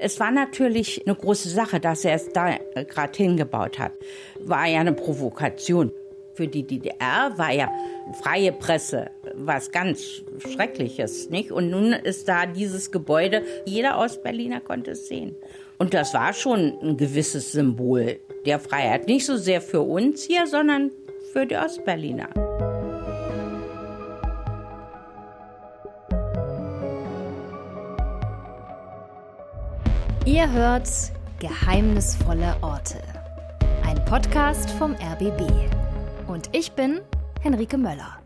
Es war natürlich eine große Sache, dass er es da gerade hingebaut hat. War ja eine Provokation. Für die DDR war ja freie Presse was ganz Schreckliches, nicht? Und nun ist da dieses Gebäude, jeder Ostberliner konnte es sehen. Und das war schon ein gewisses Symbol der Freiheit. Nicht so sehr für uns hier, sondern für die Ostberliner. Ihr hört Geheimnisvolle Orte. Ein Podcast vom RBB. Und ich bin Henrike Möller.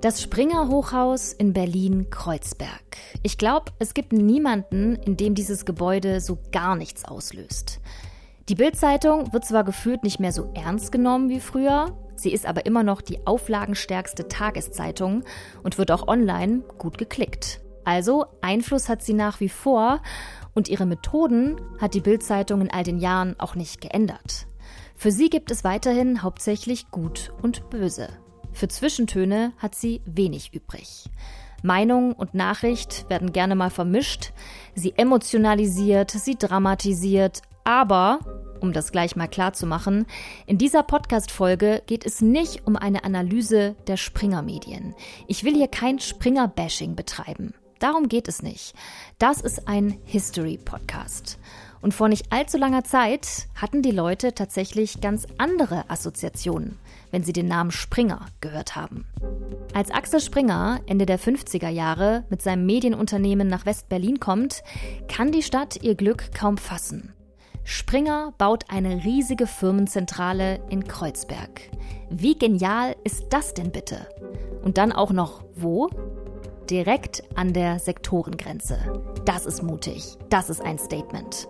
Das Springer Hochhaus in Berlin-Kreuzberg. Ich glaube, es gibt niemanden, in dem dieses Gebäude so gar nichts auslöst. Die Bild-Zeitung wird zwar gefühlt nicht mehr so ernst genommen wie früher, sie ist aber immer noch die auflagenstärkste Tageszeitung und wird auch online gut geklickt. Also Einfluss hat sie nach wie vor und ihre Methoden hat die Bild-Zeitung in all den Jahren auch nicht geändert. Für sie gibt es weiterhin hauptsächlich Gut und Böse. Für Zwischentöne hat sie wenig übrig. Meinung und Nachricht werden gerne mal vermischt. Sie emotionalisiert, sie dramatisiert, aber, um das gleich mal klar zu machen, in dieser Podcast-Folge geht es nicht um eine Analyse der Springer-Medien. Ich will hier kein Springer-Bashing betreiben. Darum geht es nicht. Das ist ein History-Podcast. Und vor nicht allzu langer Zeit hatten die Leute tatsächlich ganz andere Assoziationen, wenn sie den Namen Springer gehört haben. Als Axel Springer Ende der 50er Jahre mit seinem Medienunternehmen nach West-Berlin kommt, kann die Stadt ihr Glück kaum fassen. Springer baut eine riesige Firmenzentrale in Kreuzberg. Wie genial ist das denn bitte? Und dann auch noch wo? Direkt an der Sektorengrenze. Das ist mutig. Das ist ein Statement.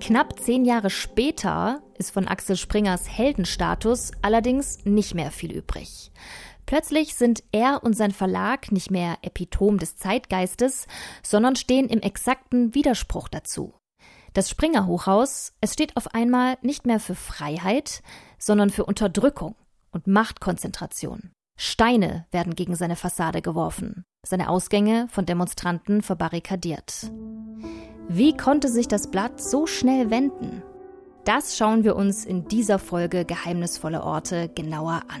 Knapp zehn Jahre später ist von Axel Springers Heldenstatus allerdings nicht mehr viel übrig. Plötzlich sind er und sein Verlag nicht mehr Epitom des Zeitgeistes, sondern stehen im exakten Widerspruch dazu. Das Springer Hochhaus, es steht auf einmal nicht mehr für Freiheit, sondern für Unterdrückung und Machtkonzentration. Steine werden gegen seine Fassade geworfen, seine Ausgänge von Demonstranten verbarrikadiert. Wie konnte sich das Blatt so schnell wenden? Das schauen wir uns in dieser Folge Geheimnisvolle Orte genauer an.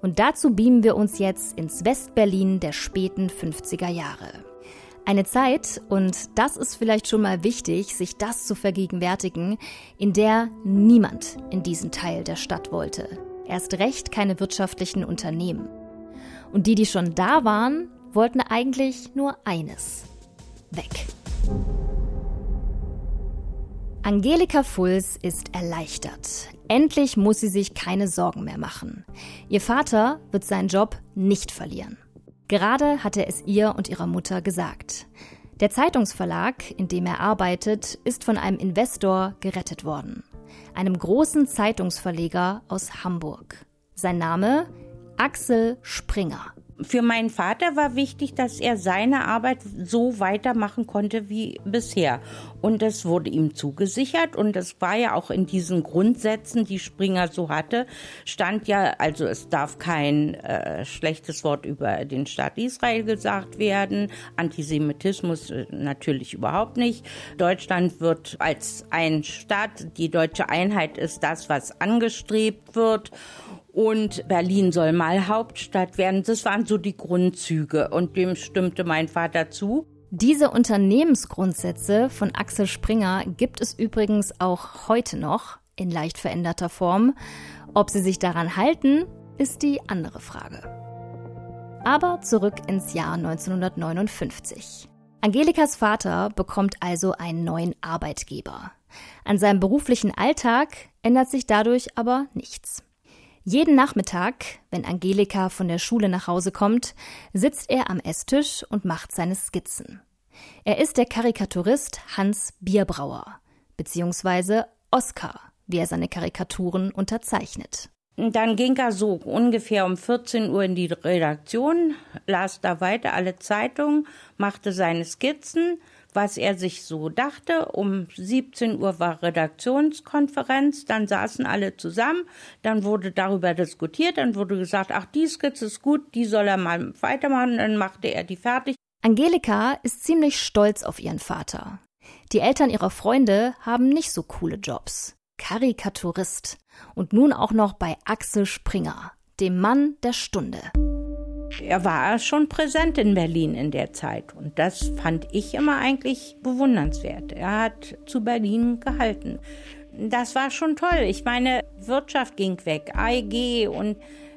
Und dazu beamen wir uns jetzt ins Westberlin der späten 50er Jahre. Eine Zeit, und das ist vielleicht schon mal wichtig, sich das zu vergegenwärtigen, in der niemand in diesen Teil der Stadt wollte erst recht keine wirtschaftlichen Unternehmen. Und die, die schon da waren, wollten eigentlich nur eines. Weg. Angelika Fulls ist erleichtert. Endlich muss sie sich keine Sorgen mehr machen. Ihr Vater wird seinen Job nicht verlieren. Gerade hat er es ihr und ihrer Mutter gesagt. Der Zeitungsverlag, in dem er arbeitet, ist von einem Investor gerettet worden einem großen Zeitungsverleger aus Hamburg. Sein Name Axel Springer. Für meinen Vater war wichtig, dass er seine Arbeit so weitermachen konnte wie bisher. Und das wurde ihm zugesichert. Und das war ja auch in diesen Grundsätzen, die Springer so hatte, stand ja, also es darf kein äh, schlechtes Wort über den Staat Israel gesagt werden. Antisemitismus äh, natürlich überhaupt nicht. Deutschland wird als ein Staat, die deutsche Einheit ist das, was angestrebt wird und Berlin soll mal Hauptstadt werden. Das waren so die Grundzüge und dem stimmte mein Vater zu. Diese Unternehmensgrundsätze von Axel Springer gibt es übrigens auch heute noch in leicht veränderter Form. Ob sie sich daran halten, ist die andere Frage. Aber zurück ins Jahr 1959. Angelikas Vater bekommt also einen neuen Arbeitgeber. An seinem beruflichen Alltag ändert sich dadurch aber nichts. Jeden Nachmittag, wenn Angelika von der Schule nach Hause kommt, sitzt er am Esstisch und macht seine Skizzen. Er ist der Karikaturist Hans Bierbrauer, beziehungsweise Oskar, wie er seine Karikaturen unterzeichnet. Dann ging er so ungefähr um 14 Uhr in die Redaktion, las da weiter alle Zeitungen, machte seine Skizzen, was er sich so dachte. Um 17 Uhr war Redaktionskonferenz, dann saßen alle zusammen, dann wurde darüber diskutiert, dann wurde gesagt, ach, die Skizze ist gut, die soll er mal weitermachen, dann machte er die fertig. Angelika ist ziemlich stolz auf ihren Vater. Die Eltern ihrer Freunde haben nicht so coole Jobs. Karikaturist und nun auch noch bei Axel Springer, dem Mann der Stunde. Er war schon präsent in Berlin in der Zeit und das fand ich immer eigentlich bewundernswert. Er hat zu Berlin gehalten. Das war schon toll. Ich meine, Wirtschaft ging weg, AEG und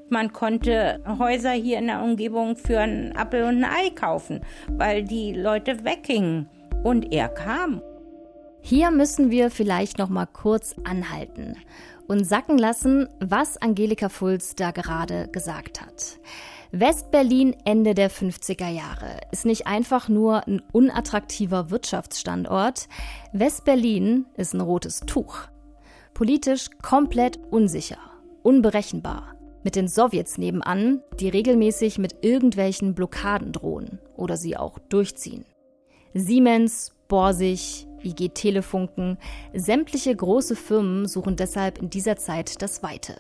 man konnte Häuser hier in der Umgebung für einen Apfel und ein Ei kaufen, weil die Leute weggingen. Und er kam. Hier müssen wir vielleicht noch mal kurz anhalten und sacken lassen, was Angelika Fulz da gerade gesagt hat. Westberlin Ende der 50er Jahre ist nicht einfach nur ein unattraktiver Wirtschaftsstandort. Westberlin ist ein rotes Tuch. Politisch komplett unsicher, unberechenbar. Mit den Sowjets nebenan, die regelmäßig mit irgendwelchen Blockaden drohen oder sie auch durchziehen. Siemens, Borsig, IG Telefunken, sämtliche große Firmen suchen deshalb in dieser Zeit das Weite.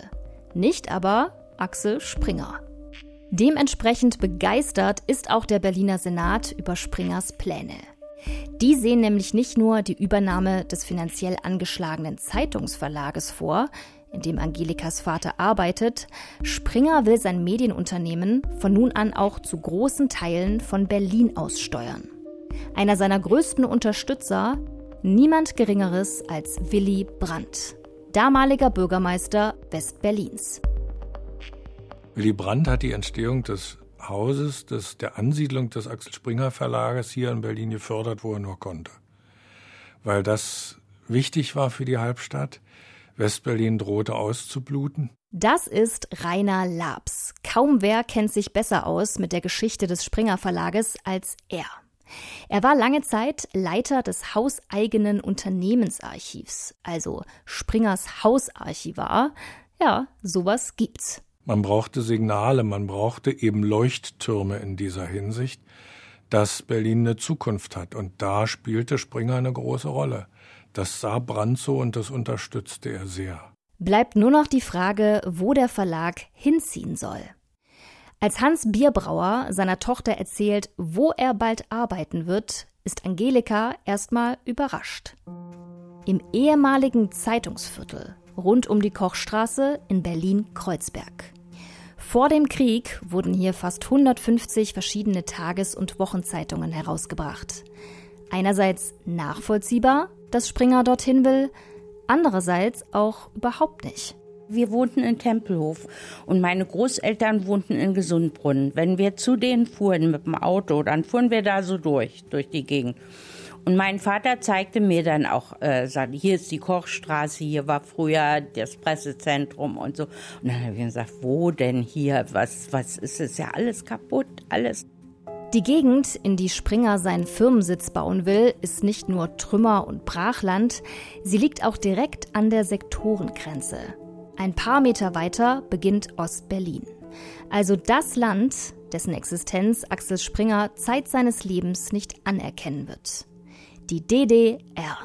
Nicht aber Axel Springer. Dementsprechend begeistert ist auch der Berliner Senat über Springers Pläne. Die sehen nämlich nicht nur die Übernahme des finanziell angeschlagenen Zeitungsverlages vor, in dem Angelikas Vater arbeitet, Springer will sein Medienunternehmen von nun an auch zu großen Teilen von Berlin aus steuern. Einer seiner größten Unterstützer, niemand Geringeres als Willy Brandt, damaliger Bürgermeister Westberlins. Willy Brandt hat die Entstehung des Hauses, des, der Ansiedlung des Axel Springer Verlages hier in Berlin gefördert, wo er nur konnte. Weil das wichtig war für die Halbstadt. Westberlin drohte auszubluten. Das ist Rainer Labs. Kaum wer kennt sich besser aus mit der Geschichte des Springer Verlages als er. Er war lange Zeit Leiter des hauseigenen Unternehmensarchivs, also Springers Hausarchivar. Ja, sowas gibt's. Man brauchte Signale, man brauchte eben Leuchttürme in dieser Hinsicht, dass Berlin eine Zukunft hat. Und da spielte Springer eine große Rolle. Das sah Brandt so und das unterstützte er sehr. Bleibt nur noch die Frage, wo der Verlag hinziehen soll. Als Hans Bierbrauer seiner Tochter erzählt, wo er bald arbeiten wird, ist Angelika erstmal überrascht. Im ehemaligen Zeitungsviertel rund um die Kochstraße in Berlin-Kreuzberg. Vor dem Krieg wurden hier fast 150 verschiedene Tages- und Wochenzeitungen herausgebracht. Einerseits nachvollziehbar, dass Springer dorthin will, andererseits auch überhaupt nicht. Wir wohnten in Tempelhof und meine Großeltern wohnten in Gesundbrunnen. Wenn wir zu denen fuhren mit dem Auto, dann fuhren wir da so durch, durch die Gegend. Und mein Vater zeigte mir dann auch, äh, hier ist die Kochstraße, hier war früher das Pressezentrum und so. Und dann habe ich gesagt, wo denn hier? Was, was ist es? Ja alles kaputt, alles. Die Gegend, in die Springer seinen Firmensitz bauen will, ist nicht nur Trümmer und Brachland, sie liegt auch direkt an der Sektorengrenze. Ein paar Meter weiter beginnt Ostberlin. Also das Land, dessen Existenz Axel Springer Zeit seines Lebens nicht anerkennen wird. Die DDR.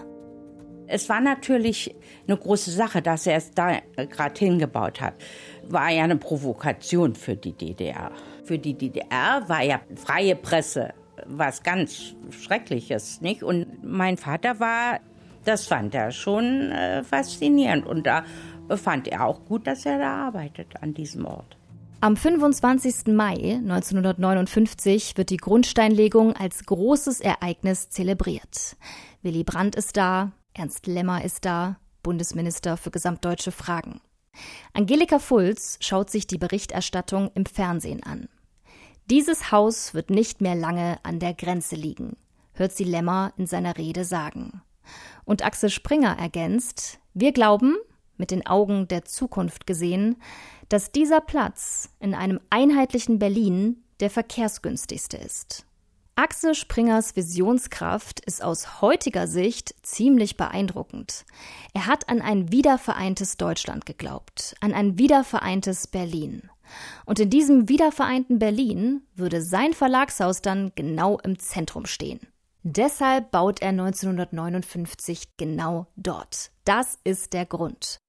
Es war natürlich eine große Sache, dass er es da gerade hingebaut hat. War ja eine Provokation für die DDR. Für die DDR war ja freie Presse was ganz Schreckliches, nicht? Und mein Vater war, das fand er schon äh, faszinierend. Und da fand er auch gut, dass er da arbeitet an diesem Ort. Am 25. Mai 1959 wird die Grundsteinlegung als großes Ereignis zelebriert. Willy Brandt ist da, Ernst Lemmer ist da, Bundesminister für gesamtdeutsche Fragen. Angelika Fulz schaut sich die Berichterstattung im Fernsehen an. Dieses Haus wird nicht mehr lange an der Grenze liegen, hört sie Lemmer in seiner Rede sagen. Und Axel Springer ergänzt, wir glauben, mit den Augen der Zukunft gesehen, dass dieser Platz in einem einheitlichen Berlin der verkehrsgünstigste ist. Axel Springers Visionskraft ist aus heutiger Sicht ziemlich beeindruckend. Er hat an ein wiedervereintes Deutschland geglaubt, an ein wiedervereintes Berlin. Und in diesem wiedervereinten Berlin würde sein Verlagshaus dann genau im Zentrum stehen. Deshalb baut er 1959 genau dort. Das ist der Grund.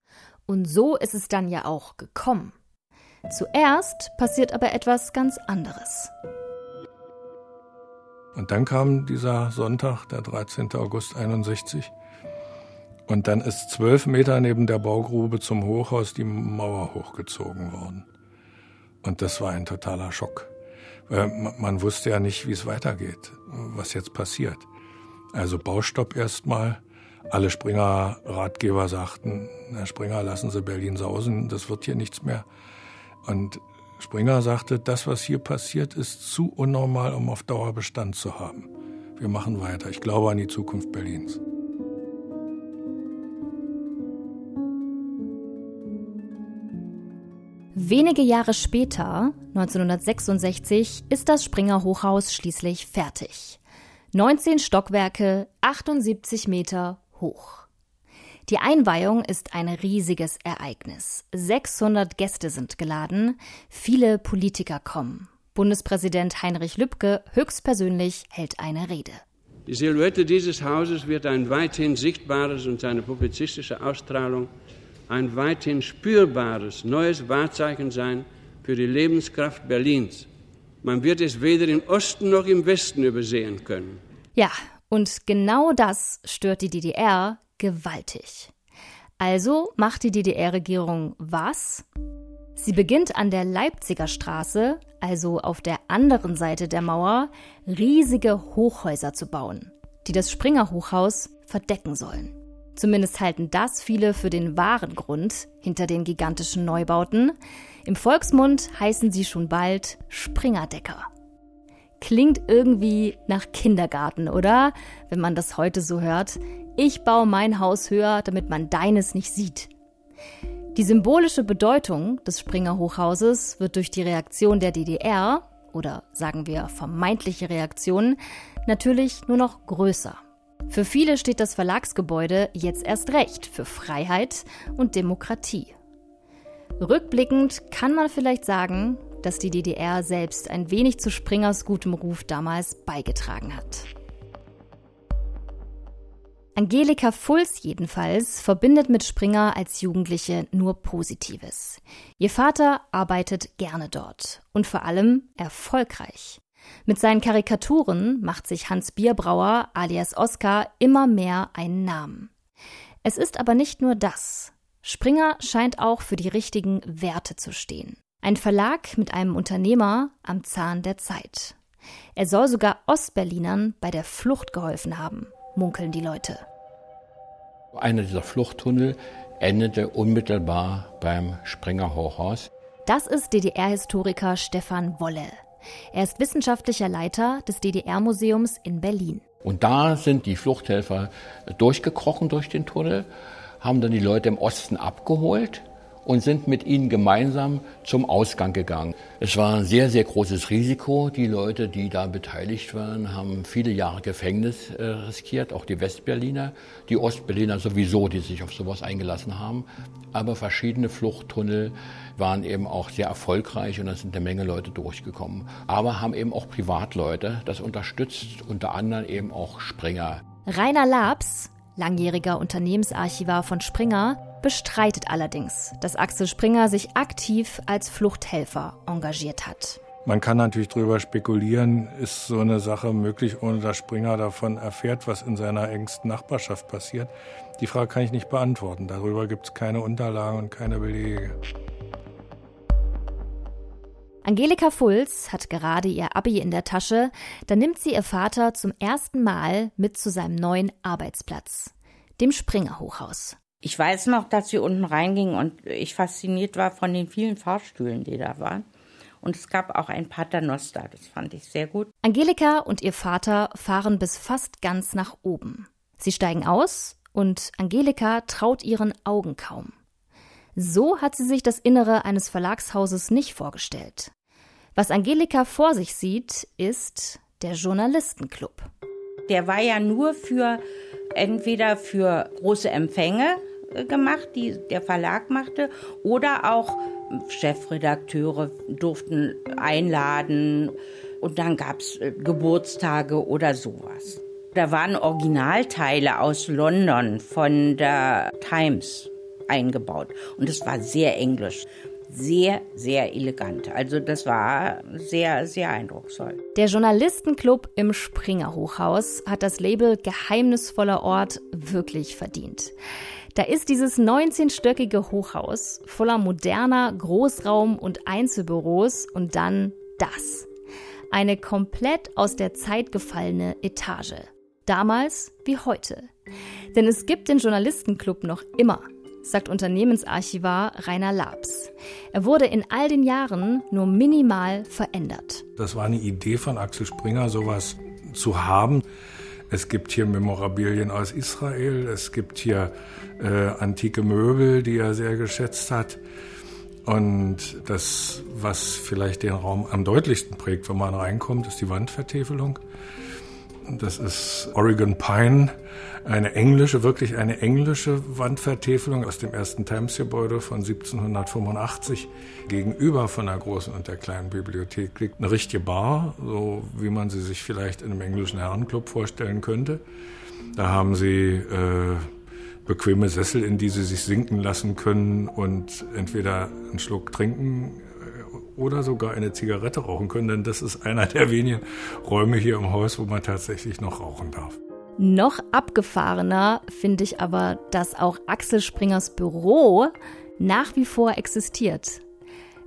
Und so ist es dann ja auch gekommen. Zuerst passiert aber etwas ganz anderes. Und dann kam dieser Sonntag, der 13. August 61. Und dann ist zwölf Meter neben der Baugrube zum Hochhaus die Mauer hochgezogen worden. Und das war ein totaler Schock. Man wusste ja nicht, wie es weitergeht, was jetzt passiert. Also Baustopp erstmal. Alle Springer-Ratgeber sagten, Herr Springer, lassen Sie Berlin sausen, das wird hier nichts mehr. Und Springer sagte, das, was hier passiert, ist zu unnormal, um auf Dauer Bestand zu haben. Wir machen weiter. Ich glaube an die Zukunft Berlins. Wenige Jahre später, 1966, ist das Springer Hochhaus schließlich fertig. 19 Stockwerke, 78 Meter hoch. Die Einweihung ist ein riesiges Ereignis. 600 Gäste sind geladen, viele Politiker kommen. Bundespräsident Heinrich Lübke höchstpersönlich hält eine Rede. Die Silhouette dieses Hauses wird ein weithin sichtbares und seine publizistische Ausstrahlung ein weithin spürbares neues Wahrzeichen sein für die Lebenskraft Berlins. Man wird es weder im Osten noch im Westen übersehen können. Ja, und genau das stört die DDR gewaltig. Also macht die DDR-Regierung was? Sie beginnt an der Leipziger Straße, also auf der anderen Seite der Mauer, riesige Hochhäuser zu bauen, die das Springer Hochhaus verdecken sollen. Zumindest halten das viele für den wahren Grund hinter den gigantischen Neubauten. Im Volksmund heißen sie schon bald Springerdecker. Klingt irgendwie nach Kindergarten, oder? Wenn man das heute so hört. Ich baue mein Haus höher, damit man deines nicht sieht. Die symbolische Bedeutung des Springer Hochhauses wird durch die Reaktion der DDR oder sagen wir vermeintliche Reaktionen natürlich nur noch größer. Für viele steht das Verlagsgebäude jetzt erst recht für Freiheit und Demokratie. Rückblickend kann man vielleicht sagen, dass die DDR selbst ein wenig zu Springers gutem Ruf damals beigetragen hat. Angelika Fulz jedenfalls verbindet mit Springer als Jugendliche nur Positives. Ihr Vater arbeitet gerne dort und vor allem erfolgreich. Mit seinen Karikaturen macht sich Hans Bierbrauer alias Oskar immer mehr einen Namen. Es ist aber nicht nur das. Springer scheint auch für die richtigen Werte zu stehen. Ein Verlag mit einem Unternehmer am Zahn der Zeit. Er soll sogar Ostberlinern bei der Flucht geholfen haben, munkeln die Leute. Einer dieser Fluchttunnel endete unmittelbar beim Springer Hochhaus. Das ist DDR-Historiker Stefan Wolle. Er ist wissenschaftlicher Leiter des DDR-Museums in Berlin. Und da sind die Fluchthelfer durchgekrochen durch den Tunnel, haben dann die Leute im Osten abgeholt und sind mit ihnen gemeinsam zum Ausgang gegangen. Es war ein sehr, sehr großes Risiko. Die Leute, die da beteiligt waren, haben viele Jahre Gefängnis äh, riskiert, auch die Westberliner, die Ostberliner sowieso, die sich auf sowas eingelassen haben. Aber verschiedene Fluchttunnel waren eben auch sehr erfolgreich und da sind eine Menge Leute durchgekommen. Aber haben eben auch Privatleute das unterstützt, unter anderem eben auch Springer. Rainer Labs, langjähriger Unternehmensarchivar von Springer, bestreitet allerdings, dass Axel Springer sich aktiv als Fluchthelfer engagiert hat. Man kann natürlich darüber spekulieren, ist so eine Sache möglich, ohne dass Springer davon erfährt, was in seiner engsten Nachbarschaft passiert. Die Frage kann ich nicht beantworten. Darüber gibt es keine Unterlagen und keine Belege. Angelika Fulz hat gerade ihr Abi in der Tasche, da nimmt sie ihr Vater zum ersten Mal mit zu seinem neuen Arbeitsplatz, dem Springer Hochhaus. Ich weiß noch, dass wir unten reingingen und ich fasziniert war von den vielen Fahrstühlen, die da waren. Und es gab auch ein Paternoster, das fand ich sehr gut. Angelika und ihr Vater fahren bis fast ganz nach oben. Sie steigen aus und Angelika traut ihren Augen kaum. So hat sie sich das Innere eines Verlagshauses nicht vorgestellt. Was Angelika vor sich sieht, ist der Journalistenclub. Der war ja nur für entweder für große Empfänge gemacht, die der Verlag machte, oder auch Chefredakteure durften einladen und dann gab es äh, Geburtstage oder sowas. Da waren Originalteile aus London von der Times eingebaut und es war sehr englisch. sehr, sehr elegant. Also das war sehr, sehr eindrucksvoll. Der Journalistenclub im Springer Hochhaus hat das Label Geheimnisvoller Ort wirklich verdient. Da ist dieses 19-stöckige Hochhaus voller moderner Großraum- und Einzelbüros und dann das. Eine komplett aus der Zeit gefallene Etage. Damals wie heute. Denn es gibt den Journalistenclub noch immer, sagt Unternehmensarchivar Rainer Labs. Er wurde in all den Jahren nur minimal verändert. Das war eine Idee von Axel Springer, sowas zu haben. Es gibt hier Memorabilien aus Israel, es gibt hier äh, antike Möbel, die er sehr geschätzt hat. Und das, was vielleicht den Raum am deutlichsten prägt, wenn man reinkommt, ist die Wandvertäfelung. Das ist Oregon Pine, eine englische, wirklich eine englische Wandvertäfelung aus dem ersten Times-Gebäude von 1785. Gegenüber von der großen und der kleinen Bibliothek liegt eine richtige Bar, so wie man sie sich vielleicht in einem englischen Herrenclub vorstellen könnte. Da haben sie äh, bequeme Sessel, in die sie sich sinken lassen können und entweder einen Schluck trinken oder sogar eine Zigarette rauchen können, denn das ist einer der wenigen Räume hier im Haus, wo man tatsächlich noch rauchen darf. Noch abgefahrener finde ich aber, dass auch Axel Springers Büro nach wie vor existiert.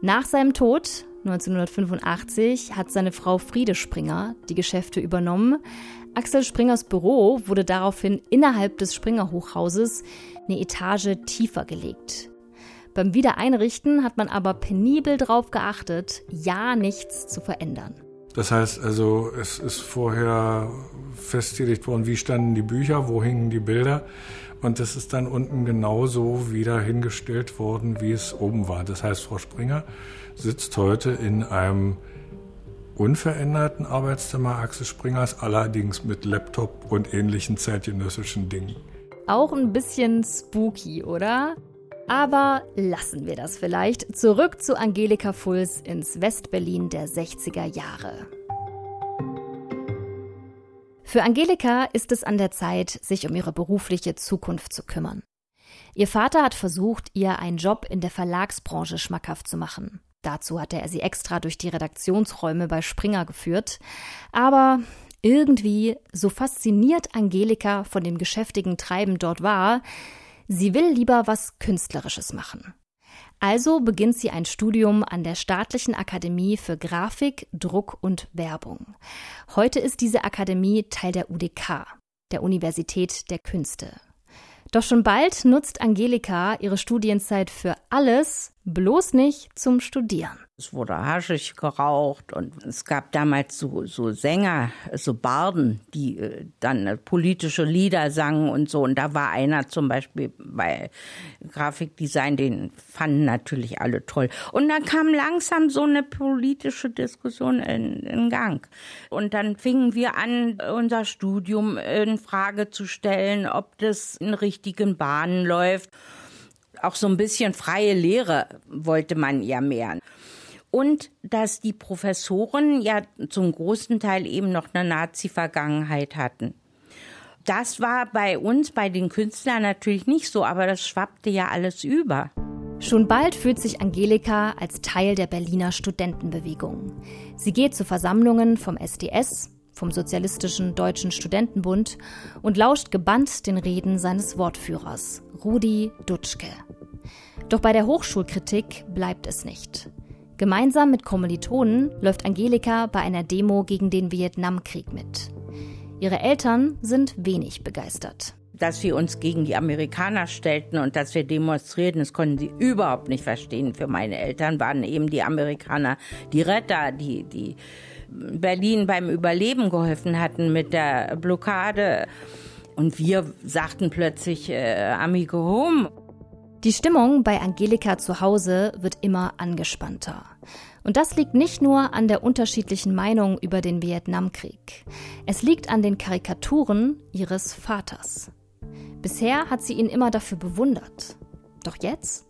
Nach seinem Tod 1985 hat seine Frau Friede Springer die Geschäfte übernommen. Axel Springers Büro wurde daraufhin innerhalb des Springer Hochhauses eine Etage tiefer gelegt. Beim Wiedereinrichten hat man aber penibel darauf geachtet, ja nichts zu verändern. Das heißt also, es ist vorher festgelegt worden, wie standen die Bücher, wo hingen die Bilder. Und das ist dann unten genauso wieder hingestellt worden, wie es oben war. Das heißt, Frau Springer sitzt heute in einem unveränderten Arbeitszimmer Axel Springers, allerdings mit Laptop und ähnlichen zeitgenössischen Dingen. Auch ein bisschen spooky, oder? Aber lassen wir das vielleicht. Zurück zu Angelika Fulls ins Westberlin der 60er Jahre. Für Angelika ist es an der Zeit, sich um ihre berufliche Zukunft zu kümmern. Ihr Vater hat versucht, ihr einen Job in der Verlagsbranche schmackhaft zu machen. Dazu hatte er sie extra durch die Redaktionsräume bei Springer geführt. Aber irgendwie, so fasziniert Angelika von dem geschäftigen Treiben dort war, Sie will lieber was Künstlerisches machen. Also beginnt sie ein Studium an der Staatlichen Akademie für Grafik, Druck und Werbung. Heute ist diese Akademie Teil der UDK, der Universität der Künste. Doch schon bald nutzt Angelika ihre Studienzeit für alles, bloß nicht zum Studieren. Es wurde haschig geraucht und es gab damals so, so Sänger, so Barden, die äh, dann politische Lieder sangen und so. Und da war einer zum Beispiel bei Grafikdesign, den fanden natürlich alle toll. Und dann kam langsam so eine politische Diskussion in, in Gang. Und dann fingen wir an, unser Studium in Frage zu stellen, ob das in richtigen Bahnen läuft auch so ein bisschen freie Lehre wollte man ja mehr und dass die Professoren ja zum großen Teil eben noch eine Nazi-Vergangenheit hatten. Das war bei uns, bei den Künstlern natürlich nicht so, aber das schwappte ja alles über. Schon bald fühlt sich Angelika als Teil der Berliner Studentenbewegung. Sie geht zu Versammlungen vom SDS, vom Sozialistischen Deutschen Studentenbund und lauscht gebannt den Reden seines Wortführers, Rudi Dutschke. Doch bei der Hochschulkritik bleibt es nicht. Gemeinsam mit Kommilitonen läuft Angelika bei einer Demo gegen den Vietnamkrieg mit. Ihre Eltern sind wenig begeistert. Dass wir uns gegen die Amerikaner stellten und dass wir demonstrierten, das konnten sie überhaupt nicht verstehen. Für meine Eltern waren eben die Amerikaner die Retter, die, die Berlin beim Überleben geholfen hatten mit der Blockade. Und wir sagten plötzlich äh, Amigo Home. Die Stimmung bei Angelika zu Hause wird immer angespannter. Und das liegt nicht nur an der unterschiedlichen Meinung über den Vietnamkrieg. Es liegt an den Karikaturen ihres Vaters. Bisher hat sie ihn immer dafür bewundert. Doch jetzt?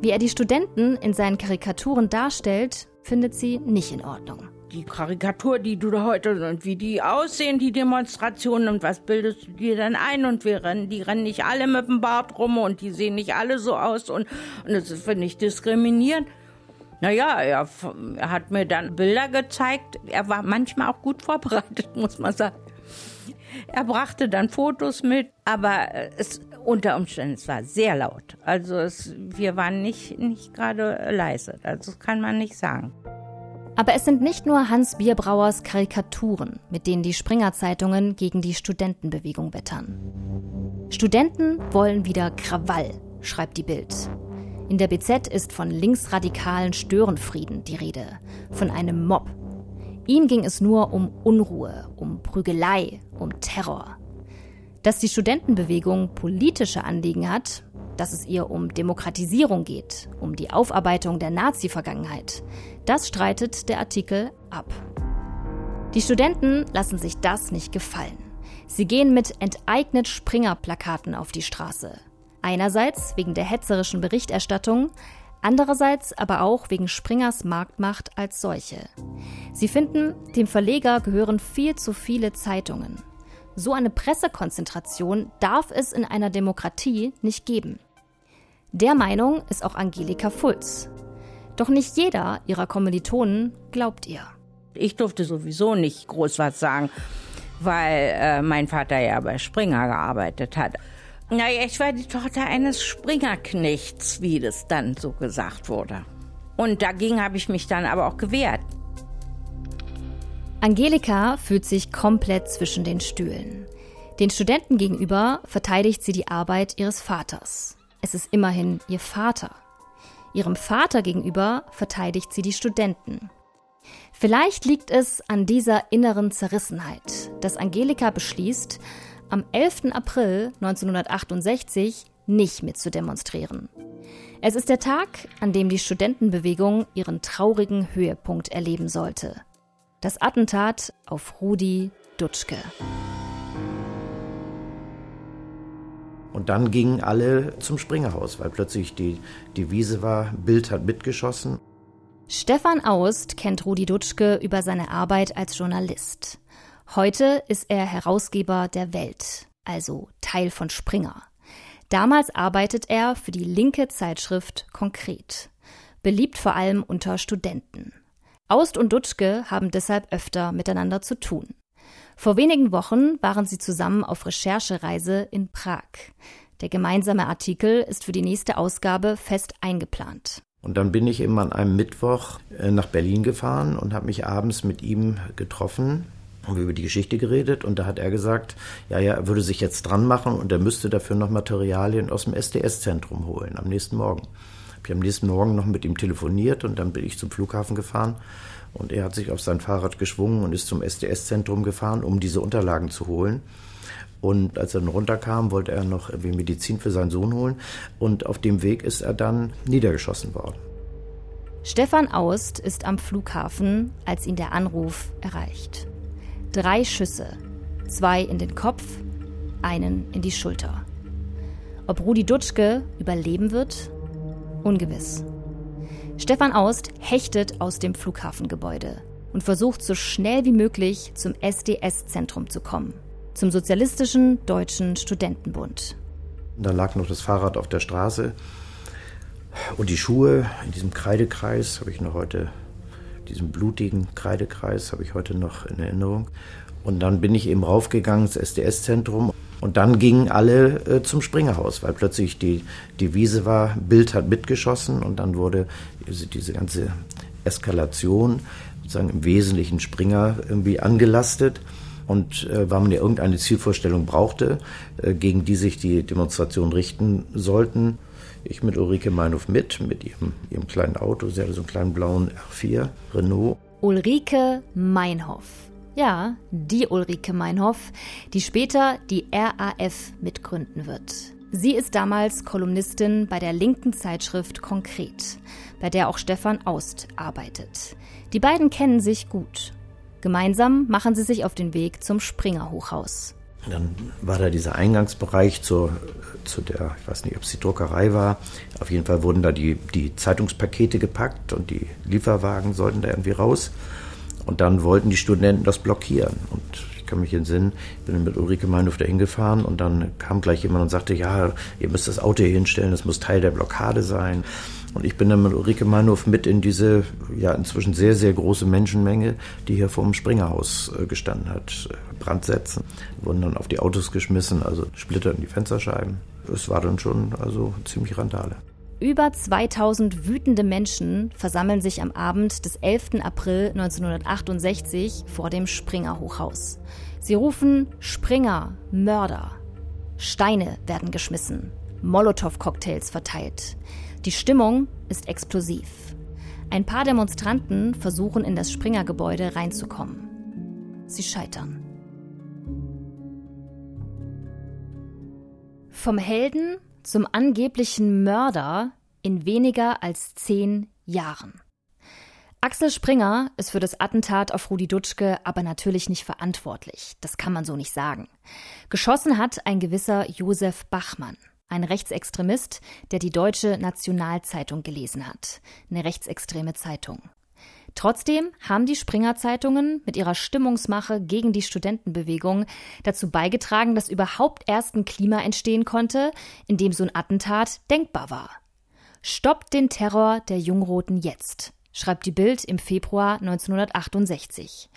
Wie er die Studenten in seinen Karikaturen darstellt, findet sie nicht in Ordnung. Die Karikatur, die du da heute und wie die aussehen, die Demonstrationen und was bildest du dir dann ein und wir rennen, die rennen nicht alle mit dem Bart rum und die sehen nicht alle so aus und, und das finde ich diskriminierend. Naja, er, er hat mir dann Bilder gezeigt. Er war manchmal auch gut vorbereitet, muss man sagen. Er brachte dann Fotos mit, aber es unter Umständen es war sehr laut. Also es, wir waren nicht, nicht gerade leise. Also das kann man nicht sagen. Aber es sind nicht nur Hans Bierbrauers Karikaturen, mit denen die Springer-Zeitungen gegen die Studentenbewegung wettern. Studenten wollen wieder Krawall, schreibt die Bild. In der BZ ist von linksradikalen Störenfrieden die Rede, von einem Mob, Ihm ging es nur um Unruhe, um Prügelei, um Terror. Dass die Studentenbewegung politische Anliegen hat, dass es ihr um Demokratisierung geht, um die Aufarbeitung der Nazi-Vergangenheit, das streitet der Artikel ab. Die Studenten lassen sich das nicht gefallen. Sie gehen mit enteignet Springer-Plakaten auf die Straße. Einerseits wegen der hetzerischen Berichterstattung, Andererseits aber auch wegen Springers Marktmacht als solche. Sie finden, dem Verleger gehören viel zu viele Zeitungen. So eine Pressekonzentration darf es in einer Demokratie nicht geben. Der Meinung ist auch Angelika Fulz. Doch nicht jeder ihrer Kommilitonen glaubt ihr. Ich durfte sowieso nicht groß was sagen, weil äh, mein Vater ja bei Springer gearbeitet hat. Naja, ich war die Tochter eines Springerknechts, wie das dann so gesagt wurde. Und dagegen habe ich mich dann aber auch gewehrt. Angelika fühlt sich komplett zwischen den Stühlen. Den Studenten gegenüber verteidigt sie die Arbeit ihres Vaters. Es ist immerhin ihr Vater. Ihrem Vater gegenüber verteidigt sie die Studenten. Vielleicht liegt es an dieser inneren Zerrissenheit, dass Angelika beschließt, am 11. April 1968 nicht mitzudemonstrieren. Es ist der Tag, an dem die Studentenbewegung ihren traurigen Höhepunkt erleben sollte. Das Attentat auf Rudi Dutschke. Und dann gingen alle zum Springerhaus, weil plötzlich die Devise war, Bild hat mitgeschossen. Stefan Aust kennt Rudi Dutschke über seine Arbeit als Journalist. Heute ist er Herausgeber der Welt, also Teil von Springer. Damals arbeitet er für die linke Zeitschrift Konkret, beliebt vor allem unter Studenten. Aust und Dutschke haben deshalb öfter miteinander zu tun. Vor wenigen Wochen waren sie zusammen auf Recherchereise in Prag. Der gemeinsame Artikel ist für die nächste Ausgabe fest eingeplant. Und dann bin ich eben an einem Mittwoch äh, nach Berlin gefahren und habe mich abends mit ihm getroffen haben über die Geschichte geredet und da hat er gesagt, ja, ja, er würde sich jetzt dran machen und er müsste dafür noch Materialien aus dem SDS-Zentrum holen am nächsten Morgen. Ich habe am nächsten Morgen noch mit ihm telefoniert und dann bin ich zum Flughafen gefahren und er hat sich auf sein Fahrrad geschwungen und ist zum SDS-Zentrum gefahren, um diese Unterlagen zu holen. Und als er dann runterkam, wollte er noch irgendwie Medizin für seinen Sohn holen. Und auf dem Weg ist er dann niedergeschossen worden. Stefan Aust ist am Flughafen, als ihn der Anruf erreicht. Drei Schüsse, zwei in den Kopf, einen in die Schulter. Ob Rudi Dutschke überleben wird? Ungewiss. Stefan Aust hechtet aus dem Flughafengebäude und versucht so schnell wie möglich zum SDS-Zentrum zu kommen, zum Sozialistischen Deutschen Studentenbund. Da lag noch das Fahrrad auf der Straße und die Schuhe in diesem Kreidekreis habe ich noch heute diesen blutigen Kreidekreis habe ich heute noch in Erinnerung. Und dann bin ich eben raufgegangen ins SDS-Zentrum. Und dann gingen alle äh, zum Springerhaus, weil plötzlich die Devise war, Bild hat mitgeschossen und dann wurde diese, ganze Eskalation sozusagen im Wesentlichen Springer irgendwie angelastet. Und äh, weil man ja irgendeine Zielvorstellung brauchte, äh, gegen die sich die Demonstrationen richten sollten, ich mit Ulrike Meinhof mit, mit ihrem, ihrem kleinen Auto. Sie hatte so einen kleinen blauen R4 Renault. Ulrike Meinhoff. Ja, die Ulrike Meinhoff, die später die RAF mitgründen wird. Sie ist damals Kolumnistin bei der linken Zeitschrift Konkret, bei der auch Stefan Aust arbeitet. Die beiden kennen sich gut. Gemeinsam machen sie sich auf den Weg zum Springer Hochhaus. Dann war da dieser Eingangsbereich zur, zu der, ich weiß nicht, ob es die Druckerei war. Auf jeden Fall wurden da die, die Zeitungspakete gepackt und die Lieferwagen sollten da irgendwie raus. Und dann wollten die Studenten das blockieren. Und ich kann mich entsinnen, ich bin mit Ulrike Meinhof dahin gefahren und dann kam gleich jemand und sagte, ja, ihr müsst das Auto hier hinstellen, das muss Teil der Blockade sein. Und ich bin dann mit Ulrike Meinhof mit in diese ja inzwischen sehr, sehr große Menschenmenge, die hier vor dem Springerhaus äh, gestanden hat, Brandsätzen, wurden dann auf die Autos geschmissen, also Splitter in die Fensterscheiben. Es war dann schon also ziemlich Randale. Über 2000 wütende Menschen versammeln sich am Abend des 11. April 1968 vor dem Springer Hochhaus. Sie rufen Springer, Mörder. Steine werden geschmissen, Molotow-Cocktails verteilt. Die Stimmung ist explosiv. Ein paar Demonstranten versuchen in das Springer-Gebäude reinzukommen. Sie scheitern. Vom Helden zum angeblichen Mörder in weniger als zehn Jahren. Axel Springer ist für das Attentat auf Rudi Dutschke aber natürlich nicht verantwortlich. Das kann man so nicht sagen. Geschossen hat ein gewisser Josef Bachmann, ein Rechtsextremist, der die Deutsche Nationalzeitung gelesen hat. Eine rechtsextreme Zeitung. Trotzdem haben die Springer-Zeitungen mit ihrer Stimmungsmache gegen die Studentenbewegung dazu beigetragen, dass überhaupt erst ein Klima entstehen konnte, in dem so ein Attentat denkbar war. Stoppt den Terror der Jungroten jetzt, schreibt die Bild im Februar 1968.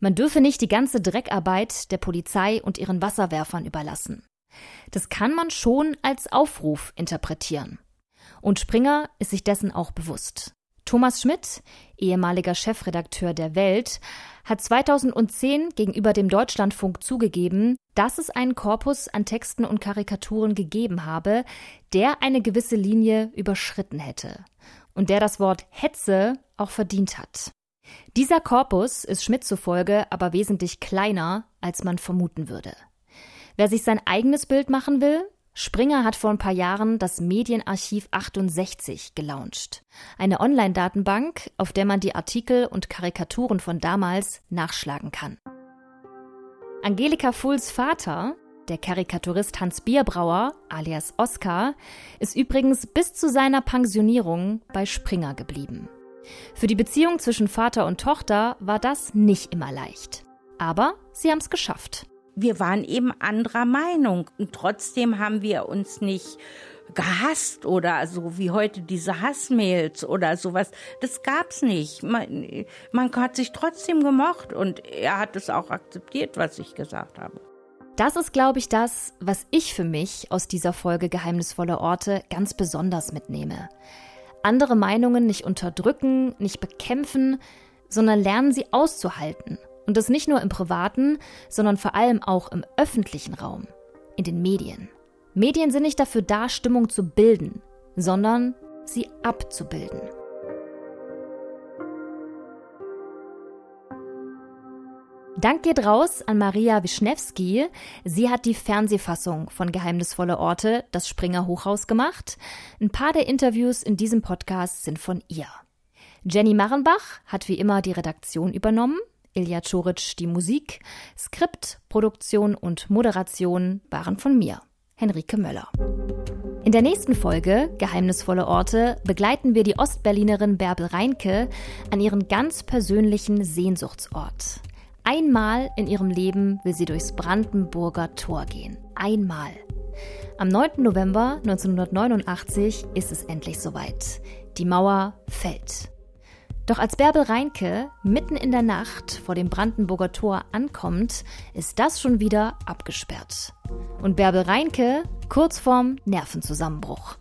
Man dürfe nicht die ganze Dreckarbeit der Polizei und ihren Wasserwerfern überlassen. Das kann man schon als Aufruf interpretieren. Und Springer ist sich dessen auch bewusst. Thomas Schmidt, ehemaliger Chefredakteur der Welt, hat 2010 gegenüber dem Deutschlandfunk zugegeben, dass es einen Korpus an Texten und Karikaturen gegeben habe, der eine gewisse Linie überschritten hätte und der das Wort Hetze auch verdient hat. Dieser Korpus ist Schmidt zufolge aber wesentlich kleiner, als man vermuten würde. Wer sich sein eigenes Bild machen will, Springer hat vor ein paar Jahren das Medienarchiv 68 gelauncht. Eine Online-Datenbank, auf der man die Artikel und Karikaturen von damals nachschlagen kann. Angelika Fulls Vater, der Karikaturist Hans Bierbrauer, alias Oskar, ist übrigens bis zu seiner Pensionierung bei Springer geblieben. Für die Beziehung zwischen Vater und Tochter war das nicht immer leicht. Aber sie haben es geschafft wir waren eben anderer Meinung. Und trotzdem haben wir uns nicht gehasst oder so wie heute diese Hassmails oder sowas. Das gab's nicht. Man, man hat sich trotzdem gemocht und er hat es auch akzeptiert, was ich gesagt habe. Das ist, glaube ich, das, was ich für mich aus dieser Folge Geheimnisvolle Orte ganz besonders mitnehme. Andere Meinungen nicht unterdrücken, nicht bekämpfen, sondern lernen sie auszuhalten und das nicht nur im privaten, sondern vor allem auch im öffentlichen Raum, in den Medien. Medien sind nicht dafür da, Stimmung zu bilden, sondern sie abzubilden. Dank geht raus an Maria Wischnewski. Sie hat die Fernsehfassung von Geheimnisvolle Orte, das Springer Hochhaus gemacht. Ein paar der Interviews in diesem Podcast sind von ihr. Jenny Marrenbach hat wie immer die Redaktion übernommen. Ilja Czoric die Musik, Skript, Produktion und Moderation waren von mir, Henrike Möller. In der nächsten Folge Geheimnisvolle Orte begleiten wir die Ostberlinerin Bärbel Reinke an ihren ganz persönlichen Sehnsuchtsort. Einmal in ihrem Leben will sie durchs Brandenburger Tor gehen. Einmal. Am 9. November 1989 ist es endlich soweit. Die Mauer fällt. Doch als Bärbel Reinke mitten in der Nacht vor dem Brandenburger Tor ankommt, ist das schon wieder abgesperrt. Und Bärbel Reinke kurz vorm Nervenzusammenbruch.